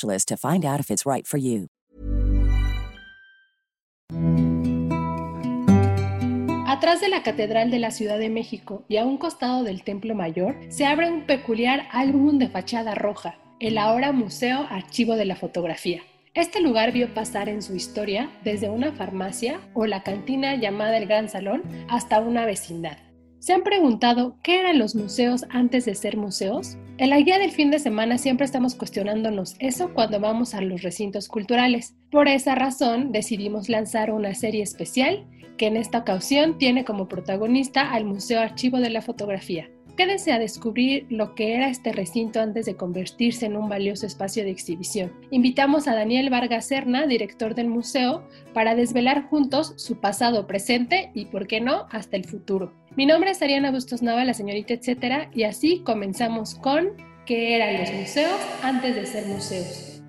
to find out if it's right. Atrás de la Catedral de la Ciudad de México y a un costado del Templo Mayor se abre un peculiar álbum de fachada roja, el ahora Museo Archivo de la Fotografía. Este lugar vio pasar en su historia desde una farmacia o la cantina llamada el Gran Salón hasta una vecindad. ¿Se han preguntado qué eran los museos antes de ser museos? En la guía del fin de semana siempre estamos cuestionándonos eso cuando vamos a los recintos culturales. Por esa razón decidimos lanzar una serie especial que en esta ocasión tiene como protagonista al Museo Archivo de la Fotografía. Quédense a descubrir lo que era este recinto antes de convertirse en un valioso espacio de exhibición. Invitamos a Daniel Vargas Serna, director del museo, para desvelar juntos su pasado, presente y, por qué no, hasta el futuro. Mi nombre es Ariana Bustos Nava, la señorita etcétera, y así comenzamos con ¿qué eran los museos antes de ser museos?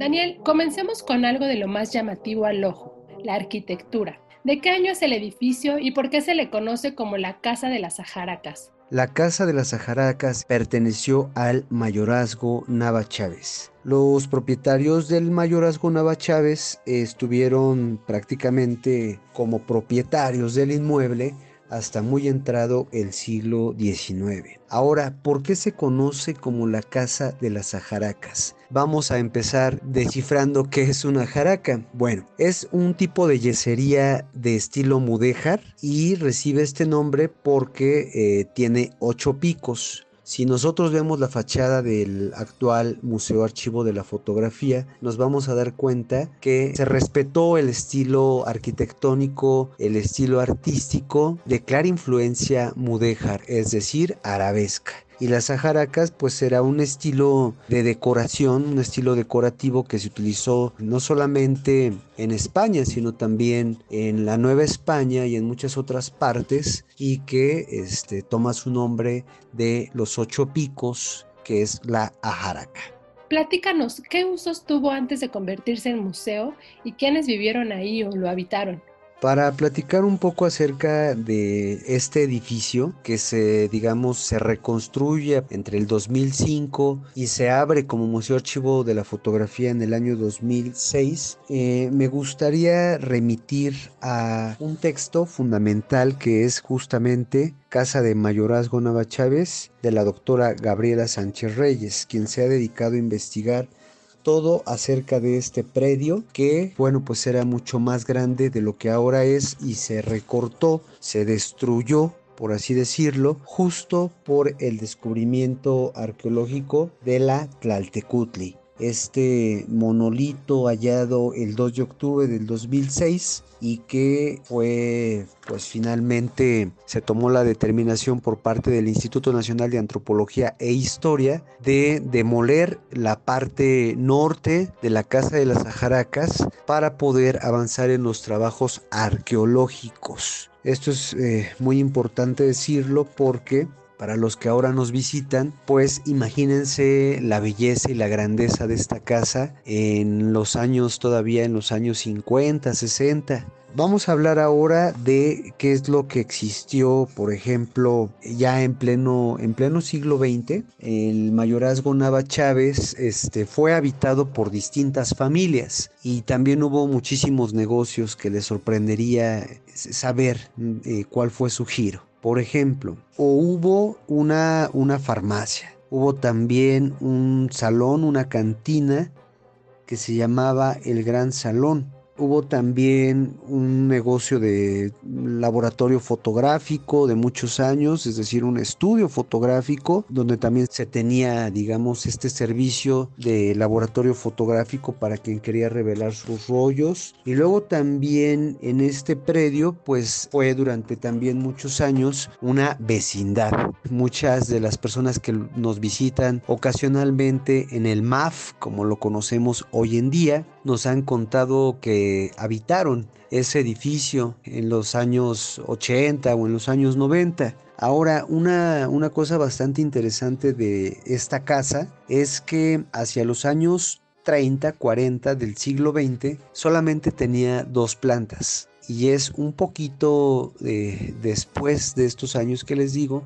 Daniel, comencemos con algo de lo más llamativo al ojo, la arquitectura. ¿De qué año es el edificio y por qué se le conoce como la Casa de las Sajaracas? La Casa de las Sajaracas perteneció al mayorazgo Nava Chávez. Los propietarios del mayorazgo Nava Chávez estuvieron prácticamente como propietarios del inmueble hasta muy entrado el siglo XIX. Ahora, ¿por qué se conoce como la Casa de las Ajaracas? Vamos a empezar descifrando qué es una jaraca. Bueno, es un tipo de yesería de estilo mudéjar y recibe este nombre porque eh, tiene ocho picos. Si nosotros vemos la fachada del actual Museo Archivo de la Fotografía, nos vamos a dar cuenta que se respetó el estilo arquitectónico, el estilo artístico de clara influencia mudéjar, es decir, arabesca y las sajaracas pues era un estilo de decoración, un estilo decorativo que se utilizó no solamente en España, sino también en la Nueva España y en muchas otras partes y que este, toma su nombre de los ocho picos, que es la ajaraca. Platícanos, ¿qué usos tuvo antes de convertirse en museo y quiénes vivieron ahí o lo habitaron? Para platicar un poco acerca de este edificio que se, digamos, se reconstruye entre el 2005 y se abre como Museo Archivo de la Fotografía en el año 2006, eh, me gustaría remitir a un texto fundamental que es justamente Casa de Mayorazgo Nava Chávez de la doctora Gabriela Sánchez Reyes, quien se ha dedicado a investigar todo acerca de este predio que, bueno, pues era mucho más grande de lo que ahora es y se recortó, se destruyó por así decirlo, justo por el descubrimiento arqueológico de la Tlaltecutli este monolito hallado el 2 de octubre del 2006 y que fue pues finalmente se tomó la determinación por parte del Instituto Nacional de Antropología e Historia de demoler la parte norte de la Casa de las Ajaracas para poder avanzar en los trabajos arqueológicos. Esto es eh, muy importante decirlo porque para los que ahora nos visitan, pues imagínense la belleza y la grandeza de esta casa en los años todavía en los años 50, 60. Vamos a hablar ahora de qué es lo que existió, por ejemplo, ya en pleno, en pleno siglo XX. El mayorazgo Nava Chávez este, fue habitado por distintas familias y también hubo muchísimos negocios que les sorprendería saber eh, cuál fue su giro. Por ejemplo, o hubo una, una farmacia, hubo también un salón, una cantina que se llamaba el Gran Salón Hubo también un negocio de laboratorio fotográfico de muchos años, es decir, un estudio fotográfico donde también se tenía, digamos, este servicio de laboratorio fotográfico para quien quería revelar sus rollos. Y luego también en este predio, pues fue durante también muchos años una vecindad. Muchas de las personas que nos visitan ocasionalmente en el MAF, como lo conocemos hoy en día, nos han contado que habitaron ese edificio en los años 80 o en los años 90. Ahora, una, una cosa bastante interesante de esta casa es que hacia los años 30, 40 del siglo XX solamente tenía dos plantas. Y es un poquito después de estos años que les digo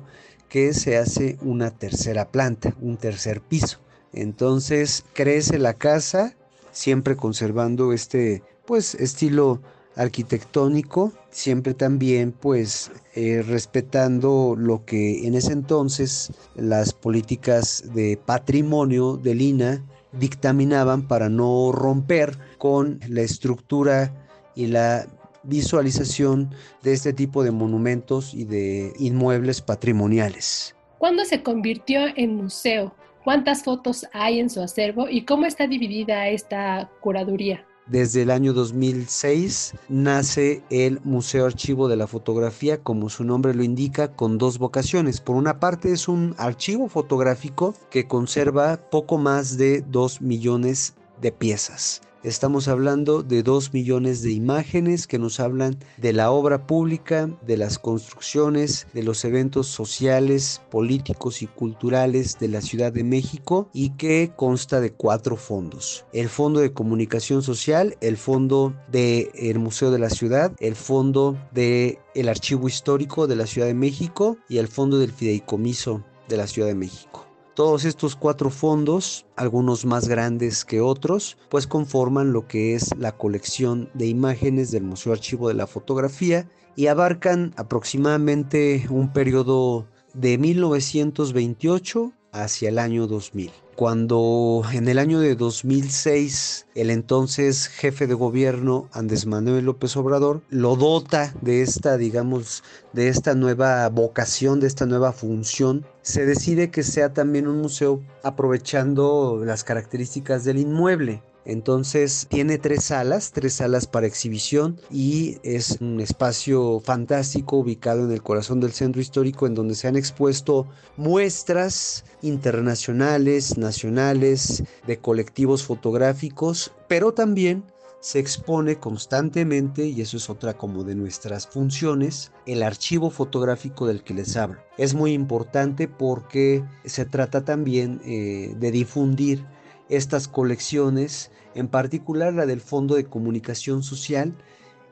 que se hace una tercera planta, un tercer piso. Entonces crece la casa, siempre conservando este pues estilo arquitectónico, siempre también pues eh, respetando lo que en ese entonces las políticas de patrimonio de Lina dictaminaban para no romper con la estructura y la visualización de este tipo de monumentos y de inmuebles patrimoniales. ¿Cuándo se convirtió en museo? ¿Cuántas fotos hay en su acervo y cómo está dividida esta curaduría? Desde el año 2006 nace el Museo Archivo de la Fotografía, como su nombre lo indica, con dos vocaciones. Por una parte es un archivo fotográfico que conserva poco más de 2 millones de piezas. Estamos hablando de dos millones de imágenes que nos hablan de la obra pública, de las construcciones, de los eventos sociales, políticos y culturales de la Ciudad de México y que consta de cuatro fondos. El Fondo de Comunicación Social, el Fondo del Museo de la Ciudad, el Fondo del el Archivo Histórico de la Ciudad de México y el Fondo del Fideicomiso de la Ciudad de México. Todos estos cuatro fondos, algunos más grandes que otros, pues conforman lo que es la colección de imágenes del Museo Archivo de la Fotografía y abarcan aproximadamente un periodo de 1928 hacia el año 2000 cuando en el año de 2006 el entonces jefe de gobierno Andrés Manuel López Obrador lo dota de esta, digamos, de esta nueva vocación, de esta nueva función, se decide que sea también un museo aprovechando las características del inmueble. Entonces tiene tres salas, tres salas para exhibición y es un espacio fantástico ubicado en el corazón del centro histórico en donde se han expuesto muestras internacionales, nacionales, de colectivos fotográficos, pero también se expone constantemente, y eso es otra como de nuestras funciones, el archivo fotográfico del que les hablo. Es muy importante porque se trata también eh, de difundir estas colecciones, en particular la del Fondo de Comunicación Social,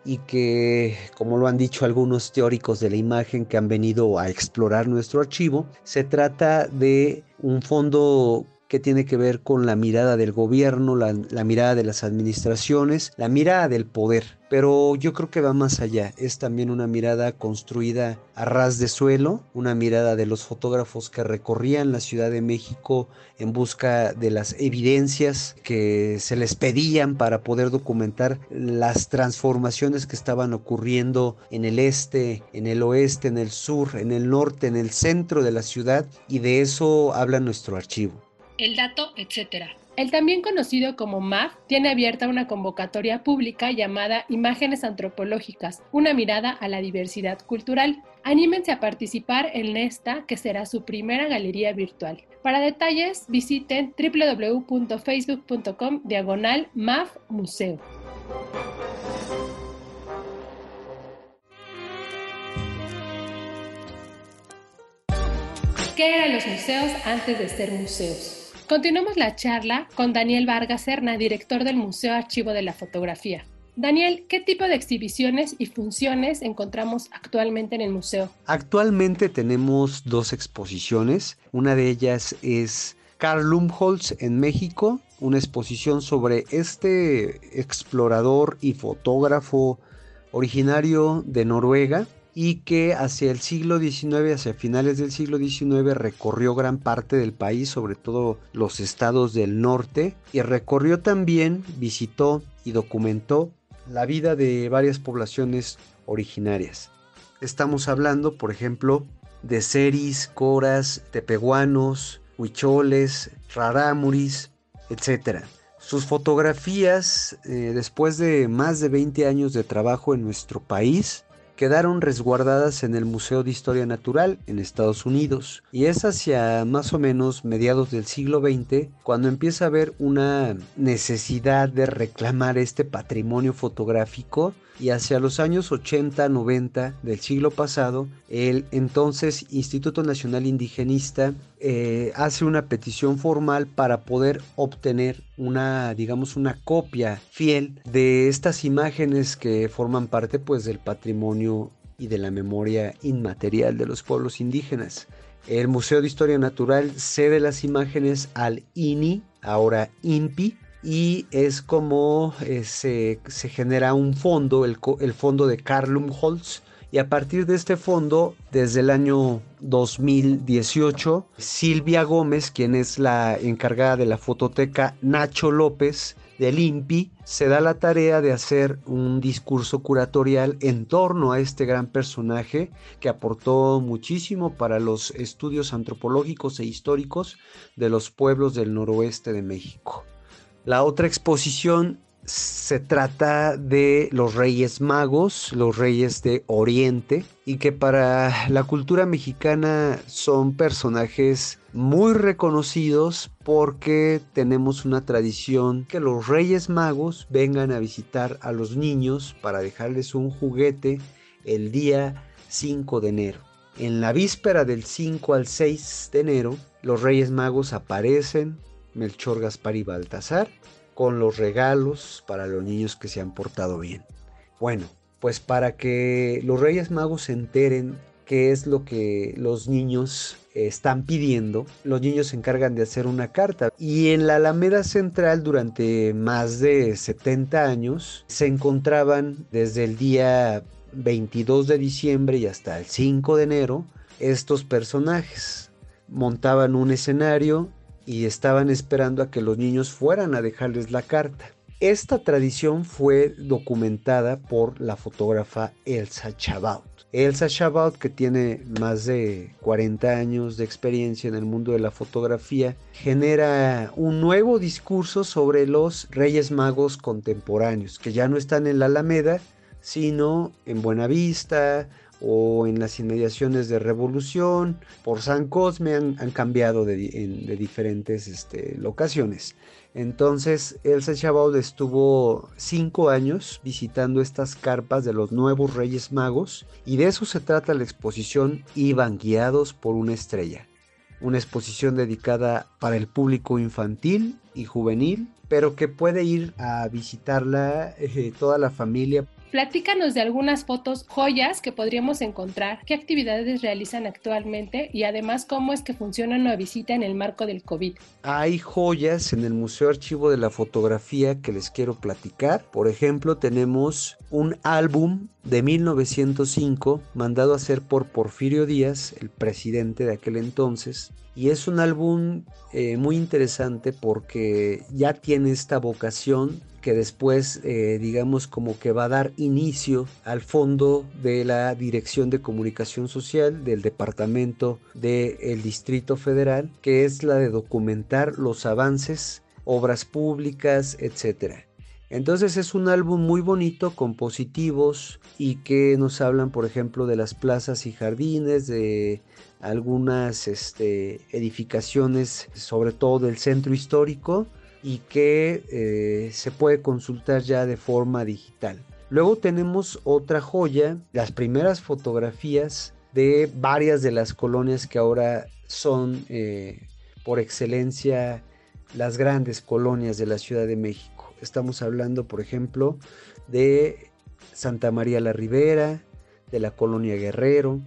y que, como lo han dicho algunos teóricos de la imagen que han venido a explorar nuestro archivo, se trata de un fondo que tiene que ver con la mirada del gobierno, la, mirada de las administraciones, la mirada del poder. Pero yo creo que va más allá. Es también una mirada construida a ras de suelo, una mirada de los fotógrafos que recorrían la Ciudad de México en busca de las evidencias que se les pedían para poder documentar las transformaciones que estaban ocurriendo en el este, en el oeste, en el sur, en el norte, en el centro de la ciudad y de eso habla nuestro archivo el dato, etc. El también conocido como MAF tiene abierta una convocatoria pública llamada Imágenes Antropológicas, una mirada a la diversidad cultural. Anímense a participar en esta, que será su primera galería virtual. Para detalles, visiten www.facebook.com diagonal MAF Museo. ¿Qué eran los museos antes de ser museos? Continuamos la charla con Daniel Vargas Serna, director del Museo Archivo de la Fotografía. Daniel, ¿qué tipo de exhibiciones y funciones encontramos actualmente en el museo? Actualmente tenemos dos exposiciones. Una de ellas es Carl Lumholtz en México, una exposición sobre este explorador y fotógrafo originario de Noruega y que hacia el siglo XIX, hacia finales del siglo XIX, recorrió gran parte del país, sobre todo los estados del norte, y recorrió también, visitó y documentó la vida de varias poblaciones originarias. Estamos hablando, por ejemplo, de seris, coras, tepehuanos, huicholes, rarámuris, etc. Sus fotografías, eh, después de más de 20 años de trabajo en nuestro país, quedaron resguardadas en el Museo de Historia Natural en Estados Unidos. Y es hacia más o menos mediados del siglo XX cuando empieza a haber una necesidad de reclamar este patrimonio fotográfico y hacia los años 80-90 del siglo pasado, el entonces Instituto Nacional Indigenista eh, hace una petición formal para poder obtener una, digamos, una copia fiel de estas imágenes que forman parte pues del patrimonio y de la memoria inmaterial de los pueblos indígenas. El Museo de Historia Natural cede las imágenes al INI, ahora INPI, y es como eh, se, genera un fondo, el, el fondo de Carlum Holtz, y a partir de este fondo, desde el año 2018, Silvia Gómez, quien es la encargada de la fototeca Nacho López del INPI, se da la tarea de hacer un discurso curatorial en torno a este gran personaje que aportó muchísimo para los estudios antropológicos e históricos de los pueblos del noroeste de México. La otra exposición se trata de los Reyes Magos, los Reyes de Oriente, y que para la cultura mexicana son personajes muy reconocidos porque tenemos una tradición que los Reyes Magos vengan a visitar a los niños para dejarles un juguete el día 5 de enero. En la víspera del 5 al 6 de enero, los Reyes Magos aparecen Melchor, Gaspar y Baltasar, con los regalos para los niños que se han portado bien. Bueno, pues para que los Reyes Magos se enteren qué es lo que los niños están pidiendo, los niños se encargan de hacer una carta. Y en la Alameda Central durante más de 70 años se encontraban desde el día 22 de diciembre y hasta el 5 de enero estos personajes. Montaban un escenario y estaban esperando a que los niños fueran a dejarles la carta. Esta tradición fue documentada por la fotógrafa Elsa Chabaut. Elsa Chabaut, que tiene más de 40 años de experiencia en el mundo de la fotografía, genera un nuevo discurso sobre los Reyes Magos contemporáneos, que ya no están en la Alameda, sino en Buenavista, o en las inmediaciones de Revolución, por San Cosme han, cambiado de, diferentes este, locaciones. Entonces, Elsa Chabot estuvo cinco años visitando estas carpas de los nuevos Reyes Magos y de eso se trata la exposición Iban guiados por una estrella. Una exposición dedicada para el público infantil y juvenil, pero que puede ir a visitarla eh, toda la familia Platícanos de algunas fotos, joyas que podríamos encontrar, qué actividades realizan actualmente y además cómo es que funciona una visita en el marco del COVID. Hay joyas en el Museo Archivo de la Fotografía que les quiero platicar. Por ejemplo, tenemos un álbum de 1905 mandado a hacer por Porfirio Díaz, el presidente de aquel entonces. Y es un álbum eh, muy interesante porque ya tiene esta vocación que después, eh, digamos, como que va a dar inicio al fondo de la Dirección de Comunicación Social del Departamento del Distrito Federal, que es la de documentar los avances, obras públicas, etc. Entonces es un álbum muy bonito, compositivos y que nos hablan, por ejemplo, de las plazas y jardines, de algunas este, edificaciones, sobre todo del centro histórico, y que eh, se puede consultar ya de forma digital. Luego tenemos otra joya, las primeras fotografías de varias de las colonias que ahora son eh, por excelencia las grandes colonias de la Ciudad de México. Estamos hablando, por ejemplo, de Santa María la Ribera, de la colonia Guerrero,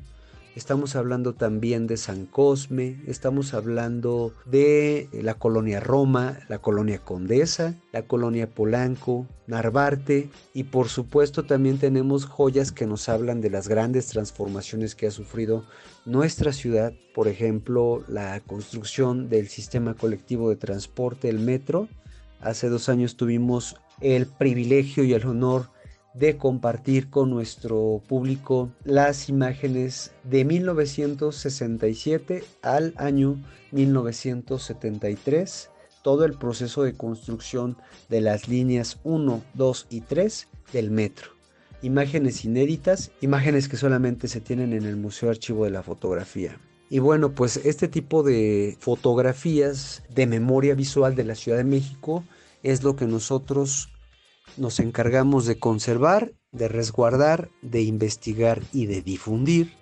estamos hablando también de San Cosme, estamos hablando de la colonia Roma, la colonia Condesa, la colonia Polanco, Narvarte y por supuesto también tenemos joyas que nos hablan de las grandes transformaciones que ha sufrido nuestra ciudad, por ejemplo la construcción del sistema colectivo de transporte, el metro. Hace dos años tuvimos el privilegio y el honor de compartir con nuestro público las imágenes de 1967 al año 1973, todo el proceso de construcción de las líneas 1, 2 y 3 del metro. Imágenes inéditas, imágenes que solamente se tienen en el Museo Archivo de la Fotografía. Y bueno, pues este tipo de fotografías de memoria visual de la Ciudad de México es lo que nosotros nos encargamos de conservar, de resguardar, de investigar y de difundir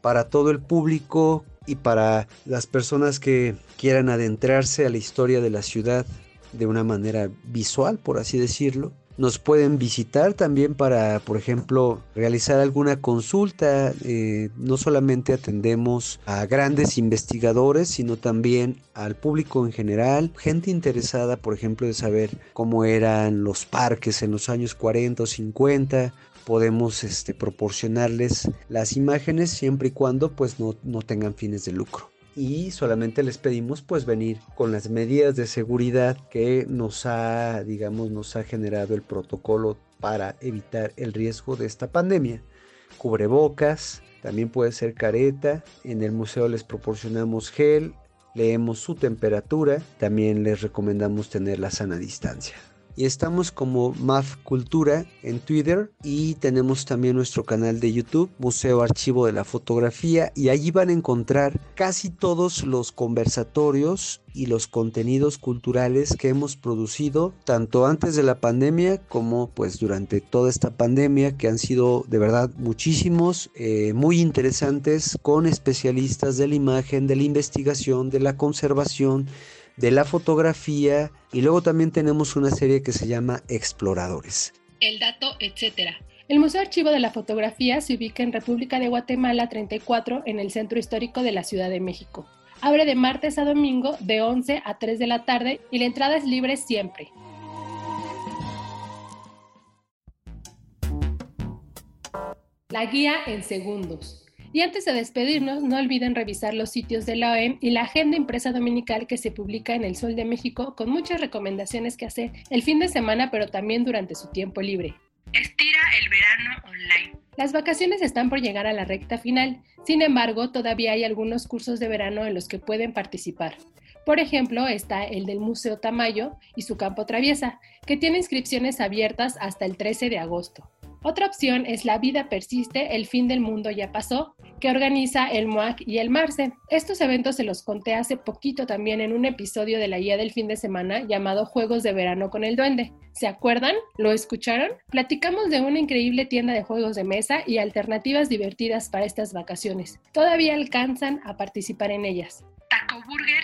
para todo el público y para las personas que quieran adentrarse a la historia de la ciudad de una manera visual, por así decirlo. Nos pueden visitar también para, por ejemplo, realizar alguna consulta. Eh, no solamente atendemos a grandes investigadores, sino también al público en general, gente interesada, por ejemplo, de saber cómo eran los parques en los años 40 o 50, podemos este, proporcionarles las imágenes siempre y cuando pues no, no tengan fines de lucro y solamente les pedimos pues venir con las medidas de seguridad que nos ha digamos nos ha generado el protocolo para evitar el riesgo de esta pandemia. Cubrebocas también puede ser careta. En el museo les proporcionamos gel leemos su temperatura también les recomendamos tener la sana distancia y estamos como MAF Cultura en Twitter y tenemos también nuestro canal de YouTube, Museo Archivo de la Fotografía y allí van a encontrar casi todos los conversatorios y los contenidos culturales que hemos producido tanto antes de la pandemia como pues durante toda esta pandemia que han sido de verdad muchísimos eh, muy interesantes con especialistas de la imagen de la investigación de la conservación de la fotografía y luego también tenemos una serie que se llama Exploradores. El dato, etcétera. El Museo Archivo de la Fotografía se ubica en República de Guatemala 34 en el Centro Histórico de la Ciudad de México. Abre de martes a domingo de 11 a 3 de la tarde y la entrada es libre siempre. La guía en segundos. Y antes de despedirnos, no olviden revisar los sitios de la OEM y la agenda impresa dominical que se publica en El Sol de México con muchas recomendaciones que hacer el fin de semana, pero también durante su tiempo libre. Estira el verano online. Las vacaciones están por llegar a la recta final, sin embargo, todavía hay algunos cursos de verano en los que pueden participar. Por ejemplo, está el del Museo Tamayo y su campo traviesa, que tiene inscripciones abiertas hasta el 13 de agosto. Otra opción es La vida persiste, el fin del mundo ya pasó, que organiza el MOAC y el MARCE. Estos eventos se los conté hace poquito también en un episodio de la guía del fin de semana llamado Juegos de Verano con el Duende. ¿Se acuerdan? ¿Lo escucharon? Platicamos de una increíble tienda de juegos de mesa y alternativas divertidas para estas vacaciones. Todavía alcanzan a participar en ellas. Taco Burger.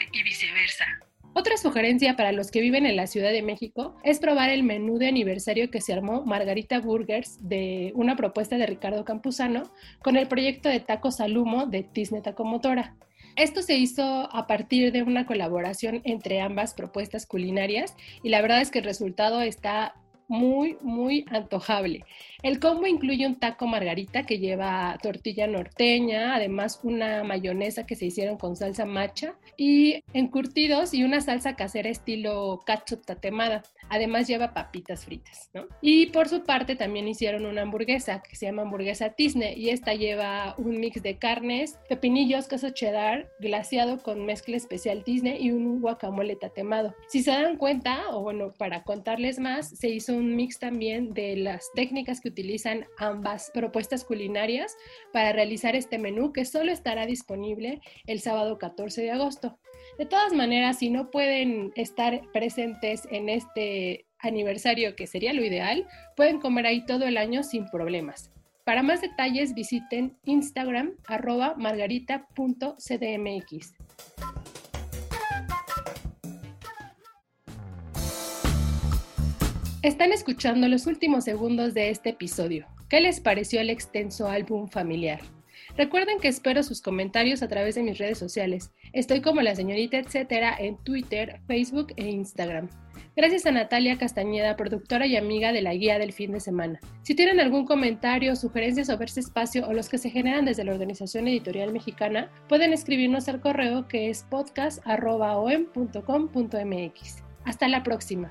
Otra sugerencia para los que viven en la Ciudad de México es probar el menú de aniversario que se armó Margarita Burgers de una propuesta de Ricardo Campuzano con el proyecto de tacos al humo de Tisne Tacomotora. Esto se hizo a partir de una colaboración entre ambas propuestas culinarias y la verdad es que el resultado está muy, muy antojable. El combo incluye un taco margarita que lleva tortilla norteña, además una mayonesa que se hicieron con salsa macha y encurtidos y una salsa casera estilo ketchup tatemada. Además lleva papitas fritas, ¿no? Y por su parte también hicieron una hamburguesa que se llama hamburguesa Tisne y esta lleva un mix de carnes, pepinillos, queso cheddar, glaseado con mezcla especial Tisne y un guacamole tatemado. Si se dan cuenta, o bueno, para contarles más, se hizo un mix también de las técnicas que utilizan ambas propuestas culinarias para realizar este menú que solo estará disponible el sábado 14 de agosto. De todas maneras, si no pueden estar presentes en este aniversario, que sería lo ideal, pueden comer ahí todo el año sin problemas. Para más detalles visiten Instagram arroba margarita.cdmx. Están escuchando los últimos segundos de este episodio. ¿Qué les pareció el extenso álbum familiar? Recuerden que espero sus comentarios a través de mis redes sociales. Estoy como la señorita etcétera en Twitter, Facebook e Instagram. Gracias a Natalia Castañeda, productora y amiga de la guía del fin de semana. Si tienen algún comentario, sugerencias sobre este espacio o los que se generan desde la Organización Editorial Mexicana, pueden escribirnos al correo que es podcast.om.com.mx. Hasta la próxima.